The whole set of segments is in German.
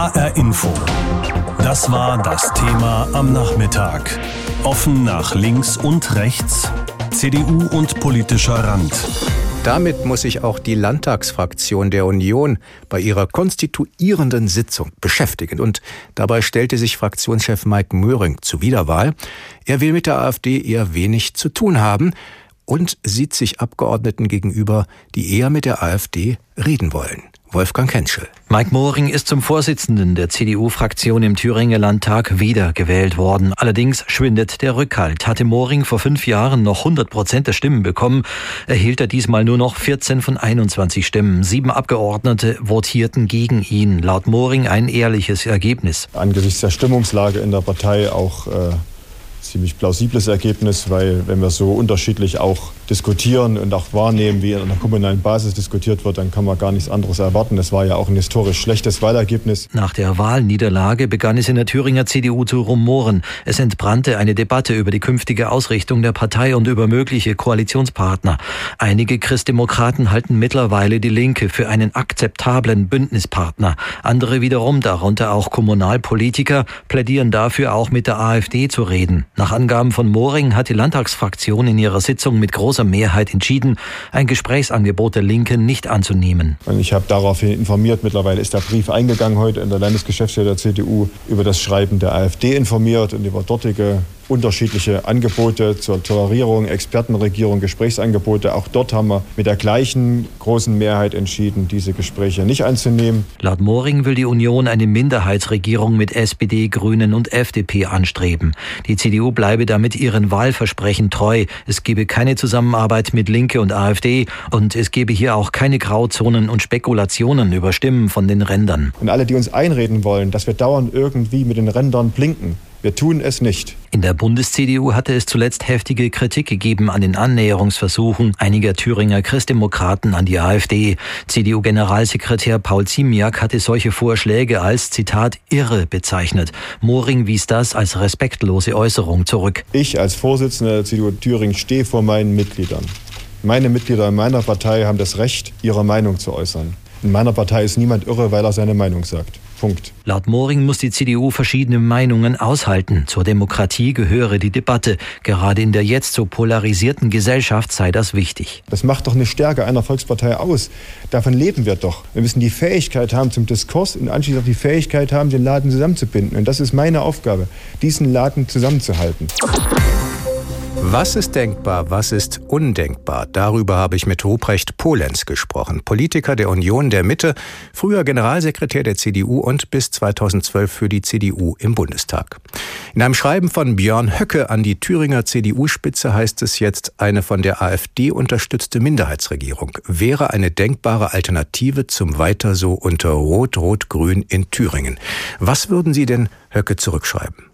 HR Info. Das war das Thema am Nachmittag. Offen nach links und rechts, CDU und politischer Rand. Damit muss sich auch die Landtagsfraktion der Union bei ihrer konstituierenden Sitzung beschäftigen. Und dabei stellte sich Fraktionschef Mike Möhring zur Wiederwahl. Er will mit der AfD eher wenig zu tun haben und sieht sich Abgeordneten gegenüber, die eher mit der AfD reden wollen. Wolfgang Kenschel. Mike Mohring ist zum Vorsitzenden der CDU-Fraktion im Thüringer Landtag wiedergewählt worden. Allerdings schwindet der Rückhalt. Hatte Mohring vor fünf Jahren noch 100 Prozent der Stimmen bekommen, erhielt er diesmal nur noch 14 von 21 Stimmen. Sieben Abgeordnete votierten gegen ihn. Laut Mohring ein ehrliches Ergebnis. Angesichts der Stimmungslage in der Partei auch äh, ziemlich plausibles Ergebnis, weil wenn wir so unterschiedlich auch diskutieren und auch wahrnehmen, wie in einer kommunalen Basis diskutiert wird, dann kann man gar nichts anderes erwarten. Das war ja auch ein historisch schlechtes Wahlergebnis. Nach der Wahlniederlage begann es in der Thüringer CDU zu rumoren. Es entbrannte eine Debatte über die künftige Ausrichtung der Partei und über mögliche Koalitionspartner. Einige Christdemokraten halten mittlerweile die Linke für einen akzeptablen Bündnispartner. Andere wiederum, darunter auch Kommunalpolitiker, plädieren dafür, auch mit der AfD zu reden. Nach Angaben von Moring hat die Landtagsfraktion in ihrer Sitzung mit großer Mehrheit entschieden, ein Gesprächsangebot der Linken nicht anzunehmen. Und ich habe daraufhin informiert. Mittlerweile ist der Brief eingegangen heute in der Landesgeschäftsstelle der CDU über das Schreiben der AfD informiert und über dortige unterschiedliche Angebote zur Tolerierung, Expertenregierung, Gesprächsangebote. Auch dort haben wir mit der gleichen großen Mehrheit entschieden, diese Gespräche nicht anzunehmen. Laut Moring will die Union eine Minderheitsregierung mit SPD, Grünen und FDP anstreben. Die CDU bleibe damit ihren Wahlversprechen treu. Es gebe keine Zusammenarbeit mit Linke und AfD und es gebe hier auch keine Grauzonen und Spekulationen über Stimmen von den Rändern. Und alle, die uns einreden wollen, dass wir dauernd irgendwie mit den Rändern blinken, wir tun es nicht. In der Bundes-CDU hatte es zuletzt heftige Kritik gegeben an den Annäherungsversuchen einiger Thüringer Christdemokraten an die AfD. CDU-Generalsekretär Paul Ziemiak hatte solche Vorschläge als, Zitat, irre bezeichnet. Moring wies das als respektlose Äußerung zurück. Ich als Vorsitzender der CDU Thüringen stehe vor meinen Mitgliedern. Meine Mitglieder in meiner Partei haben das Recht, ihre Meinung zu äußern. In meiner Partei ist niemand irre, weil er seine Meinung sagt. Punkt. Laut Moring muss die CDU verschiedene Meinungen aushalten. Zur Demokratie gehöre die Debatte. Gerade in der jetzt so polarisierten Gesellschaft sei das wichtig. Das macht doch eine Stärke einer Volkspartei aus. Davon leben wir doch. Wir müssen die Fähigkeit haben zum Diskurs und anschließend auch die Fähigkeit haben, den Laden zusammenzubinden. Und das ist meine Aufgabe, diesen Laden zusammenzuhalten. Was ist denkbar, was ist undenkbar? Darüber habe ich mit Ruprecht Polenz gesprochen, Politiker der Union der Mitte, früher Generalsekretär der CDU und bis 2012 für die CDU im Bundestag. In einem Schreiben von Björn Höcke an die Thüringer CDU-Spitze heißt es jetzt, eine von der AfD unterstützte Minderheitsregierung wäre eine denkbare Alternative zum Weiter so unter Rot-Rot-Grün in Thüringen. Was würden Sie denn Höcke zurückschreiben?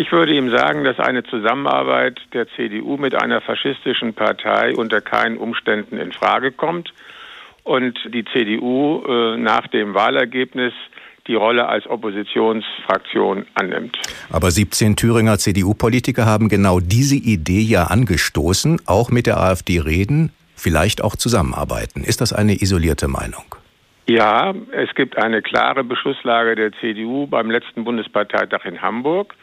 Ich würde ihm sagen, dass eine Zusammenarbeit der CDU mit einer faschistischen Partei unter keinen Umständen in Frage kommt und die CDU äh, nach dem Wahlergebnis die Rolle als Oppositionsfraktion annimmt. Aber 17 Thüringer CDU-Politiker haben genau diese Idee ja angestoßen, auch mit der AfD reden, vielleicht auch zusammenarbeiten. Ist das eine isolierte Meinung? Ja, es gibt eine klare Beschlusslage der CDU beim letzten Bundesparteitag in Hamburg.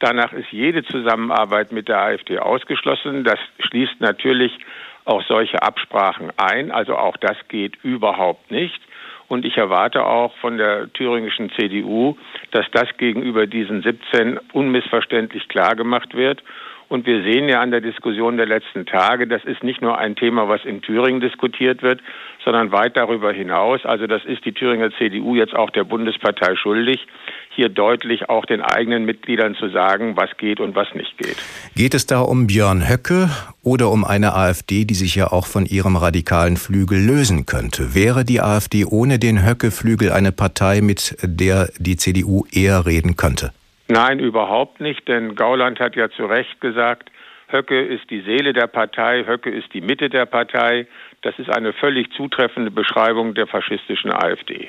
Danach ist jede Zusammenarbeit mit der AfD ausgeschlossen. Das schließt natürlich auch solche Absprachen ein. Also auch das geht überhaupt nicht. Und ich erwarte auch von der thüringischen CDU, dass das gegenüber diesen 17 unmissverständlich klargemacht wird. Und wir sehen ja an der Diskussion der letzten Tage, das ist nicht nur ein Thema, was in Thüringen diskutiert wird, sondern weit darüber hinaus. Also das ist die Thüringer CDU jetzt auch der Bundespartei schuldig, hier deutlich auch den eigenen Mitgliedern zu sagen, was geht und was nicht geht. Geht es da um Björn Höcke oder um eine AfD, die sich ja auch von ihrem radikalen Flügel lösen könnte? Wäre die AfD ohne den Höcke-Flügel eine Partei, mit der die CDU eher reden könnte? Nein, überhaupt nicht, denn Gauland hat ja zu Recht gesagt, Höcke ist die Seele der Partei, Höcke ist die Mitte der Partei. Das ist eine völlig zutreffende Beschreibung der faschistischen AfD.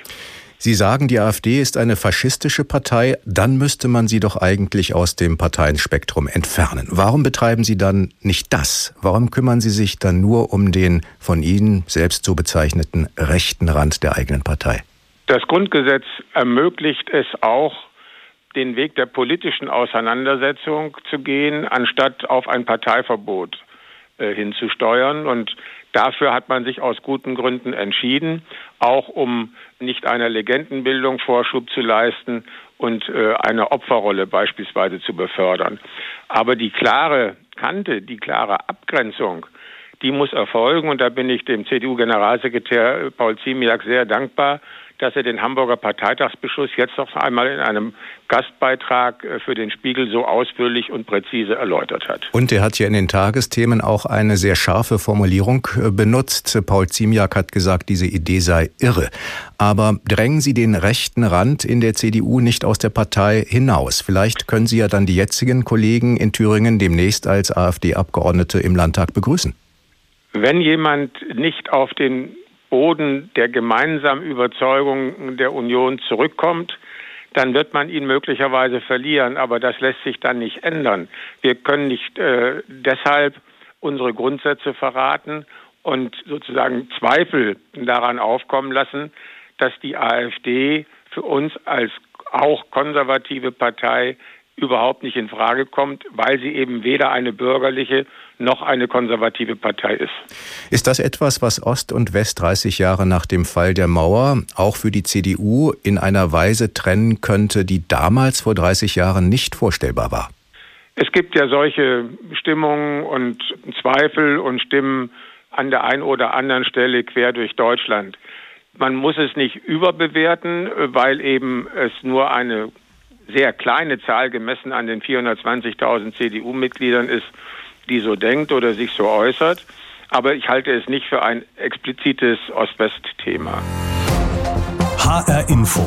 Sie sagen, die AfD ist eine faschistische Partei, dann müsste man sie doch eigentlich aus dem Parteienspektrum entfernen. Warum betreiben Sie dann nicht das? Warum kümmern Sie sich dann nur um den von Ihnen selbst so bezeichneten rechten Rand der eigenen Partei? Das Grundgesetz ermöglicht es auch, den Weg der politischen Auseinandersetzung zu gehen, anstatt auf ein Parteiverbot äh, hinzusteuern. Und dafür hat man sich aus guten Gründen entschieden, auch um nicht einer Legendenbildung Vorschub zu leisten und äh, eine Opferrolle beispielsweise zu befördern. Aber die klare Kante, die klare Abgrenzung, die muss erfolgen. Und da bin ich dem CDU-Generalsekretär Paul Ziemiak sehr dankbar, dass er den Hamburger Parteitagsbeschluss jetzt noch einmal in einem Gastbeitrag äh, für den Spiegel so ausführlich und präzise erläutert hat. Und er hat ja in den Tagesthemen auch eine sehr scharfe Formulierung äh, benutzt. Paul Ziemiak hat gesagt, diese Idee sei irre. Aber drängen Sie den rechten Rand in der CDU nicht aus der Partei hinaus. Vielleicht können Sie ja dann die jetzigen Kollegen in Thüringen demnächst als AfD-Abgeordnete im Landtag begrüßen. Wenn jemand nicht auf den Boden der gemeinsamen Überzeugung der Union zurückkommt, dann wird man ihn möglicherweise verlieren. Aber das lässt sich dann nicht ändern. Wir können nicht äh, deshalb unsere Grundsätze verraten und sozusagen Zweifel daran aufkommen lassen, dass die AfD für uns als auch konservative Partei überhaupt nicht in Frage kommt, weil sie eben weder eine bürgerliche noch eine konservative Partei ist. Ist das etwas, was Ost und West 30 Jahre nach dem Fall der Mauer auch für die CDU in einer Weise trennen könnte, die damals vor 30 Jahren nicht vorstellbar war? Es gibt ja solche Stimmungen und Zweifel und Stimmen an der einen oder anderen Stelle quer durch Deutschland. Man muss es nicht überbewerten, weil eben es nur eine sehr kleine Zahl gemessen an den 420.000 CDU-Mitgliedern ist, die so denkt oder sich so äußert. Aber ich halte es nicht für ein explizites Ost-West-Thema. HR Info.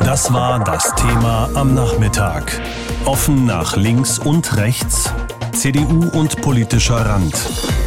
Das war das Thema am Nachmittag. Offen nach links und rechts CDU und politischer Rand.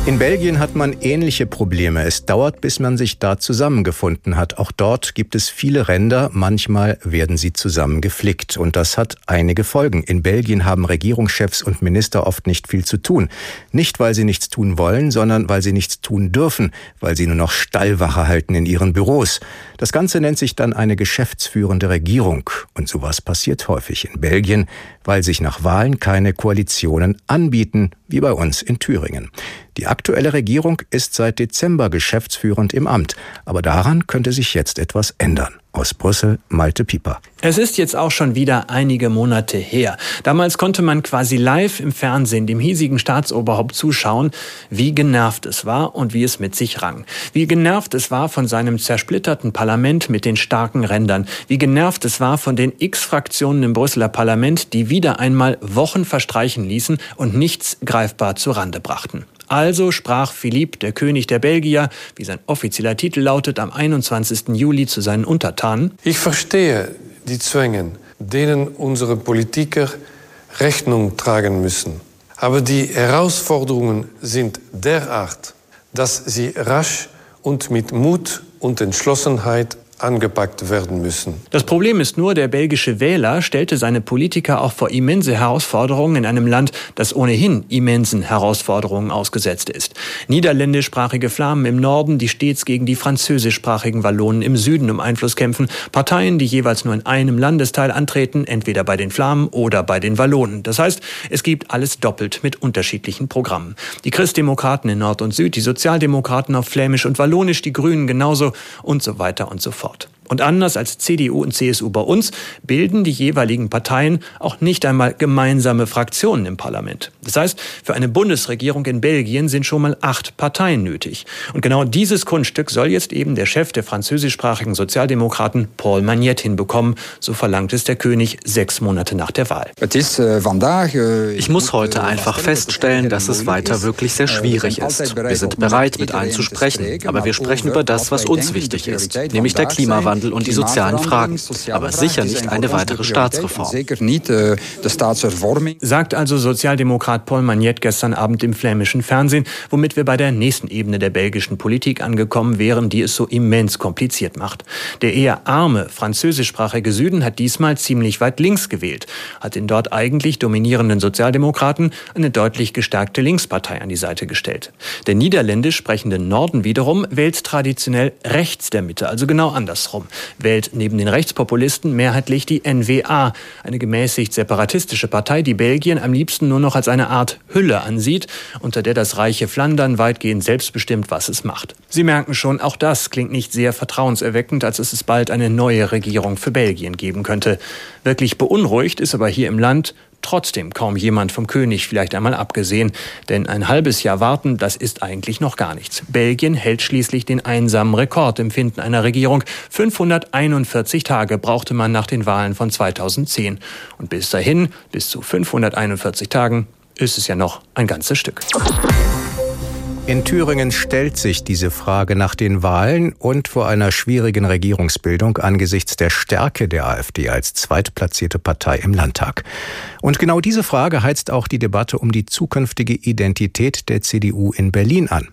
In Belgien hat man ähnliche Probleme. Es dauert, bis man sich da zusammengefunden hat. Auch dort gibt es viele Ränder. Manchmal werden sie zusammengeflickt. Und das hat einige Folgen. In Belgien haben Regierungschefs und Minister oft nicht viel zu tun. Nicht, weil sie nichts tun wollen, sondern weil sie nichts tun dürfen, weil sie nur noch Stallwache halten in ihren Büros. Das Ganze nennt sich dann eine geschäftsführende Regierung. Und sowas passiert häufig in Belgien, weil sich nach Wahlen keine Koalitionen anbieten, wie bei uns in Thüringen. Die aktuelle Regierung ist seit Dezember geschäftsführend im Amt, aber daran könnte sich jetzt etwas ändern. Aus Brüssel, Malte Pieper. Es ist jetzt auch schon wieder einige Monate her. Damals konnte man quasi live im Fernsehen dem hiesigen Staatsoberhaupt zuschauen, wie genervt es war und wie es mit sich rang. Wie genervt es war von seinem zersplitterten Parlament mit den starken Rändern. Wie genervt es war von den X-Fraktionen im Brüsseler Parlament, die wieder einmal Wochen verstreichen ließen und nichts greifbar zu Rande brachten. Also sprach Philipp, der König der Belgier, wie sein offizieller Titel lautet, am 21. Juli zu seinen Untertanen. Ich verstehe die Zwänge, denen unsere Politiker Rechnung tragen müssen. Aber die Herausforderungen sind derart, dass sie rasch und mit Mut und Entschlossenheit angepackt werden müssen. Das Problem ist nur, der belgische Wähler stellte seine Politiker auch vor immense Herausforderungen in einem Land, das ohnehin immensen Herausforderungen ausgesetzt ist. Niederländischsprachige Flamen im Norden, die stets gegen die französischsprachigen Wallonen im Süden um Einfluss kämpfen, Parteien, die jeweils nur in einem Landesteil antreten, entweder bei den Flamen oder bei den Wallonen. Das heißt, es gibt alles doppelt mit unterschiedlichen Programmen. Die Christdemokraten in Nord und Süd, die Sozialdemokraten auf Flämisch und Wallonisch, die Grünen genauso und so weiter und so fort. thought. Und anders als CDU und CSU bei uns bilden die jeweiligen Parteien auch nicht einmal gemeinsame Fraktionen im Parlament. Das heißt, für eine Bundesregierung in Belgien sind schon mal acht Parteien nötig. Und genau dieses Kunststück soll jetzt eben der Chef der französischsprachigen Sozialdemokraten Paul Magnette hinbekommen. So verlangt es der König sechs Monate nach der Wahl. Ich muss heute einfach feststellen, dass es weiter wirklich sehr schwierig ist. Wir sind bereit, mit allen zu sprechen, aber wir sprechen über das, was uns wichtig ist, nämlich der Klimawandel Klimawandel und die sozialen Fragen, aber sicher nicht eine weitere Staatsreform. Sagt also Sozialdemokrat Paul Magnette gestern Abend im flämischen Fernsehen, womit wir bei der nächsten Ebene der belgischen Politik angekommen wären, die es so immens kompliziert macht. Der eher arme französischsprachige Süden hat diesmal ziemlich weit links gewählt, hat den dort eigentlich dominierenden Sozialdemokraten eine deutlich gestärkte Linkspartei an die Seite gestellt. Der niederländisch sprechende Norden wiederum wählt traditionell rechts der Mitte, also genau andersrum. Wählt neben den Rechtspopulisten mehrheitlich die NWA, eine gemäßigt separatistische Partei, die Belgien am liebsten nur noch als eine Art Hülle ansieht, unter der das reiche Flandern weitgehend selbstbestimmt, was es macht. Sie merken schon, auch das klingt nicht sehr vertrauenserweckend, als es bald eine neue Regierung für Belgien geben könnte. Wirklich beunruhigt ist aber hier im Land trotzdem kaum jemand vom König, vielleicht einmal abgesehen. Denn ein halbes Jahr warten, das ist eigentlich noch gar nichts. Belgien hält schließlich den einsamen Rekord im Finden einer Regierung. 541 Tage brauchte man nach den Wahlen von 2010. Und bis dahin, bis zu 541 Tagen, ist es ja noch ein ganzes Stück. In Thüringen stellt sich diese Frage nach den Wahlen und vor einer schwierigen Regierungsbildung angesichts der Stärke der AfD als zweitplatzierte Partei im Landtag. Und genau diese Frage heizt auch die Debatte um die zukünftige Identität der CDU in Berlin an.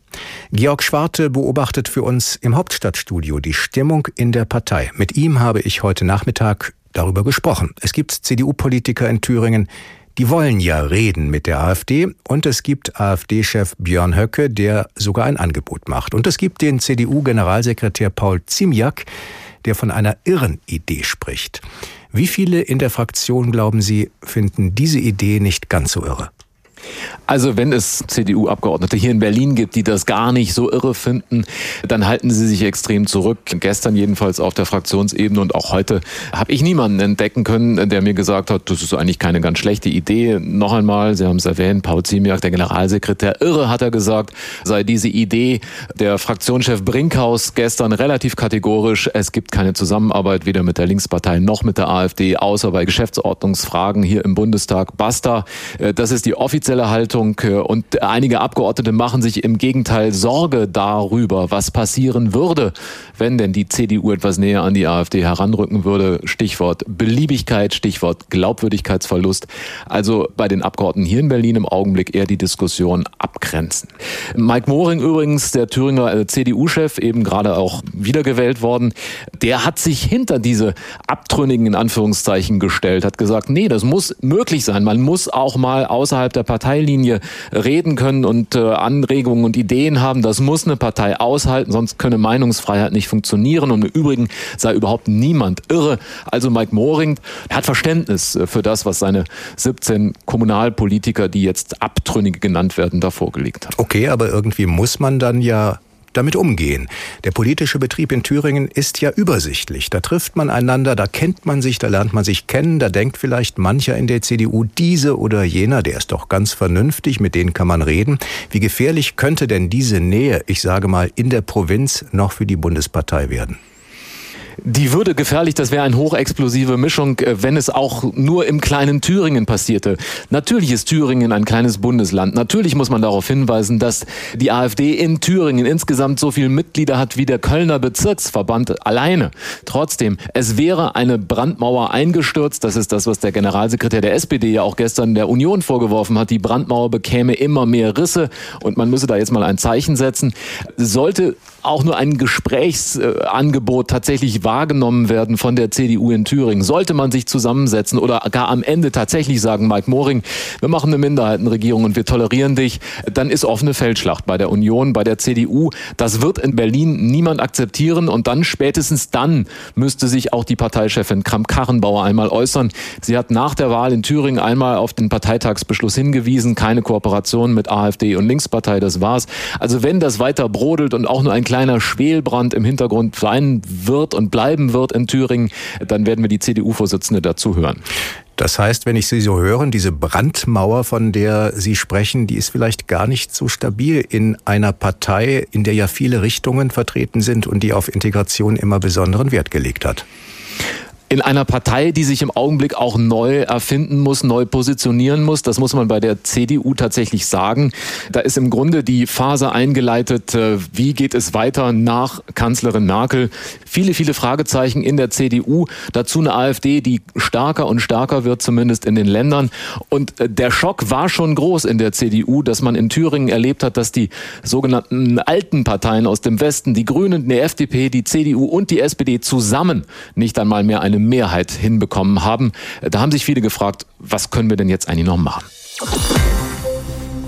Georg Schwarte beobachtet für uns im Hauptstadtstudio die Stimmung in der Partei. Mit ihm habe ich heute Nachmittag darüber gesprochen. Es gibt CDU-Politiker in Thüringen, die wollen ja reden mit der AfD und es gibt AfD-Chef Björn Höcke, der sogar ein Angebot macht. Und es gibt den CDU-Generalsekretär Paul Ziemiak, der von einer irren Idee spricht. Wie viele in der Fraktion, glauben Sie, finden diese Idee nicht ganz so irre? Also wenn es CDU-Abgeordnete hier in Berlin gibt, die das gar nicht so irre finden, dann halten sie sich extrem zurück. Gestern jedenfalls auf der Fraktionsebene und auch heute habe ich niemanden entdecken können, der mir gesagt hat, das ist eigentlich keine ganz schlechte Idee. Noch einmal, Sie haben es erwähnt, Paul Ziemiak, der Generalsekretär, irre hat er gesagt, sei diese Idee der Fraktionschef Brinkhaus gestern relativ kategorisch. Es gibt keine Zusammenarbeit weder mit der Linkspartei noch mit der AfD, außer bei Geschäftsordnungsfragen hier im Bundestag. Basta. Das ist die offizielle offizielle Haltung äh, und einige Abgeordnete machen sich im Gegenteil Sorge darüber, was passieren würde, wenn denn die CDU etwas näher an die AfD heranrücken würde. Stichwort Beliebigkeit, Stichwort Glaubwürdigkeitsverlust. Also bei den Abgeordneten hier in Berlin im Augenblick eher die Diskussion abgrenzen. Mike Moring übrigens, der Thüringer äh, CDU-Chef, eben gerade auch wiedergewählt worden, der hat sich hinter diese Abtrünnigen in Anführungszeichen gestellt, hat gesagt, nee, das muss möglich sein. Man muss auch mal außerhalb der Parteilinie reden können und äh, Anregungen und Ideen haben. Das muss eine Partei aushalten, sonst könne Meinungsfreiheit nicht funktionieren. Und im Übrigen sei überhaupt niemand irre. Also Mike Moring hat Verständnis äh, für das, was seine 17 Kommunalpolitiker, die jetzt Abtrünnige genannt werden, da vorgelegt haben. Okay, aber irgendwie muss man dann ja damit umgehen. Der politische Betrieb in Thüringen ist ja übersichtlich. Da trifft man einander, da kennt man sich, da lernt man sich kennen, da denkt vielleicht mancher in der CDU, diese oder jener, der ist doch ganz vernünftig, mit denen kann man reden. Wie gefährlich könnte denn diese Nähe, ich sage mal, in der Provinz noch für die Bundespartei werden? Die würde gefährlich, das wäre eine hochexplosive Mischung, äh, wenn es auch nur im kleinen Thüringen passierte. Natürlich ist Thüringen ein kleines Bundesland. Natürlich muss man darauf hinweisen, dass die AfD in Thüringen insgesamt so viele Mitglieder hat wie der Kölner Bezirksverband alleine. Trotzdem, es wäre eine Brandmauer eingestürzt. Das ist das, was der Generalsekretär der SPD ja auch gestern der Union vorgeworfen hat. Die Brandmauer bekäme immer mehr Risse und man müsse da jetzt mal ein Zeichen setzen. Sollte auch nur ein Gesprächsangebot tatsächlich wahrgenommen werden von der CDU in Thüringen, sollte man sich zusammensetzen oder gar am Ende tatsächlich sagen, Mike Moring, wir machen eine Minderheitenregierung und wir tolerieren dich, dann ist offene Feldschlacht bei der Union, bei der CDU. Das wird in Berlin niemand akzeptieren und dann spätestens dann müsste sich auch die Parteichefin Kramp-Karrenbauer einmal äußern. Sie hat nach der Wahl in Thüringen einmal auf den Parteitagsbeschluss hingewiesen, keine Kooperation mit AfD und Linkspartei, das war's. Also wenn das weiter brodelt und auch nur ein kleiner Schwelbrand im Hintergrund sein wird und bleiben wird in Thüringen, dann werden wir die CDU-Vorsitzende dazu hören. Das heißt, wenn ich Sie so hören, diese Brandmauer, von der Sie sprechen, die ist vielleicht gar nicht so stabil in einer Partei, in der ja viele Richtungen vertreten sind und die auf Integration immer besonderen Wert gelegt hat in einer Partei, die sich im Augenblick auch neu erfinden muss, neu positionieren muss. Das muss man bei der CDU tatsächlich sagen. Da ist im Grunde die Phase eingeleitet, äh, wie geht es weiter nach Kanzlerin Merkel. Viele, viele Fragezeichen in der CDU. Dazu eine AfD, die stärker und stärker wird, zumindest in den Ländern. Und äh, der Schock war schon groß in der CDU, dass man in Thüringen erlebt hat, dass die sogenannten alten Parteien aus dem Westen, die Grünen, die FDP, die CDU und die SPD zusammen nicht einmal mehr eine eine Mehrheit hinbekommen haben. Da haben sich viele gefragt, was können wir denn jetzt eigentlich noch machen?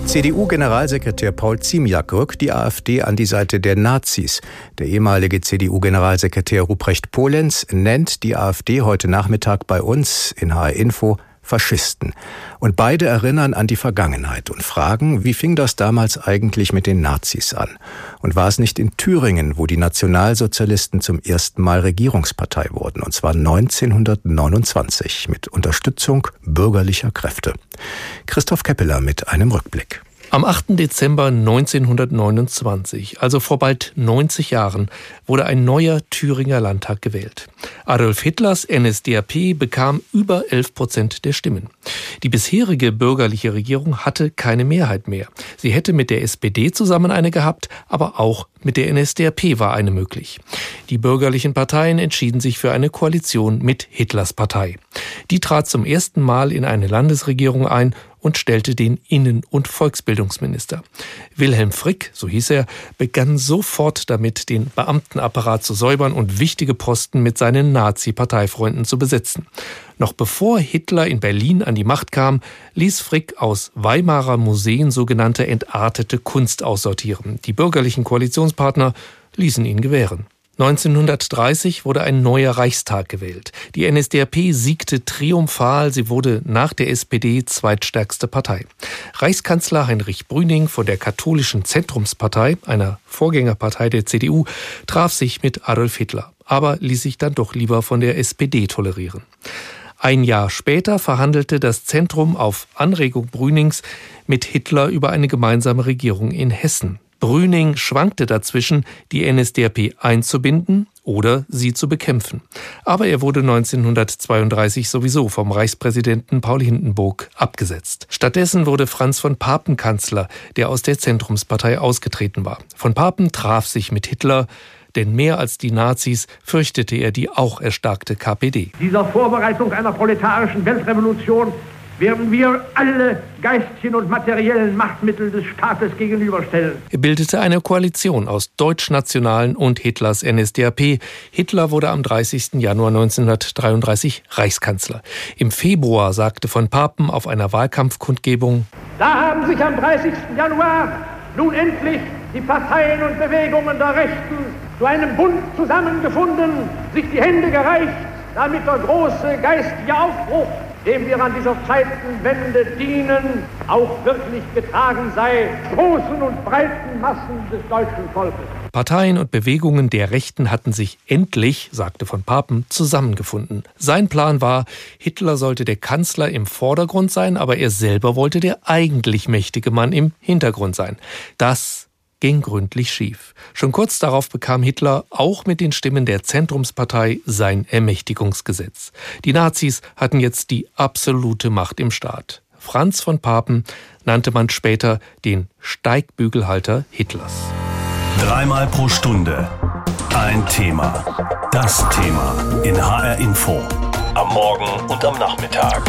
CDU-Generalsekretär Paul Ziemiak rückt die AfD an die Seite der Nazis. Der ehemalige CDU-Generalsekretär Ruprecht Polenz nennt die AfD heute Nachmittag bei uns in HR Info Faschisten. Und beide erinnern an die Vergangenheit und fragen, wie fing das damals eigentlich mit den Nazis an? Und war es nicht in Thüringen, wo die Nationalsozialisten zum ersten Mal Regierungspartei wurden, und zwar 1929 mit Unterstützung bürgerlicher Kräfte? Christoph Keppeler mit einem Rückblick. Am 8. Dezember 1929, also vor bald 90 Jahren, wurde ein neuer Thüringer Landtag gewählt. Adolf Hitlers NSDAP bekam über 11 Prozent der Stimmen. Die bisherige bürgerliche Regierung hatte keine Mehrheit mehr. Sie hätte mit der SPD zusammen eine gehabt, aber auch mit der NSDAP war eine möglich. Die bürgerlichen Parteien entschieden sich für eine Koalition mit Hitlers Partei. Die trat zum ersten Mal in eine Landesregierung ein und stellte den Innen- und Volksbildungsminister. Wilhelm Frick, so hieß er, begann sofort damit, den Beamtenapparat zu säubern und wichtige Posten mit seinen Nazi-Parteifreunden zu besetzen. Noch bevor Hitler in Berlin an die Macht kam, ließ Frick aus Weimarer Museen sogenannte entartete Kunst aussortieren. Die bürgerlichen Koalitionspartner ließen ihn gewähren. 1930 wurde ein neuer Reichstag gewählt. Die NSDAP siegte triumphal, sie wurde nach der SPD zweitstärkste Partei. Reichskanzler Heinrich Brüning von der katholischen Zentrumspartei, einer Vorgängerpartei der CDU, traf sich mit Adolf Hitler, aber ließ sich dann doch lieber von der SPD tolerieren. Ein Jahr später verhandelte das Zentrum auf Anregung Brünings mit Hitler über eine gemeinsame Regierung in Hessen. Brüning schwankte dazwischen, die NSDAP einzubinden oder sie zu bekämpfen. Aber er wurde 1932 sowieso vom Reichspräsidenten Paul Hindenburg abgesetzt. Stattdessen wurde Franz von Papen Kanzler, der aus der Zentrumspartei ausgetreten war. Von Papen traf sich mit Hitler, denn mehr als die Nazis fürchtete er die auch erstarkte KPD. Dieser Vorbereitung einer proletarischen Weltrevolution werden wir alle geistigen und materiellen Machtmittel des Staates gegenüberstellen. Er bildete eine Koalition aus Deutschnationalen und Hitlers NSDAP. Hitler wurde am 30. Januar 1933 Reichskanzler. Im Februar sagte von Papen auf einer Wahlkampfkundgebung: Da haben sich am 30. Januar nun endlich die Parteien und Bewegungen der Rechten zu einem Bund zusammengefunden, sich die Hände gereicht, damit der große geistige Aufbruch dem wir an dieser Zeitenwende dienen, auch wirklich getragen sei, großen und breiten Massen des deutschen Volkes. Parteien und Bewegungen der Rechten hatten sich endlich, sagte von Papen, zusammengefunden. Sein Plan war, Hitler sollte der Kanzler im Vordergrund sein, aber er selber wollte der eigentlich mächtige Mann im Hintergrund sein. Das ging gründlich schief. Schon kurz darauf bekam Hitler auch mit den Stimmen der Zentrumspartei sein Ermächtigungsgesetz. Die Nazis hatten jetzt die absolute Macht im Staat. Franz von Papen nannte man später den Steigbügelhalter Hitlers. Dreimal pro Stunde ein Thema. Das Thema in HR Info. Am Morgen und am Nachmittag.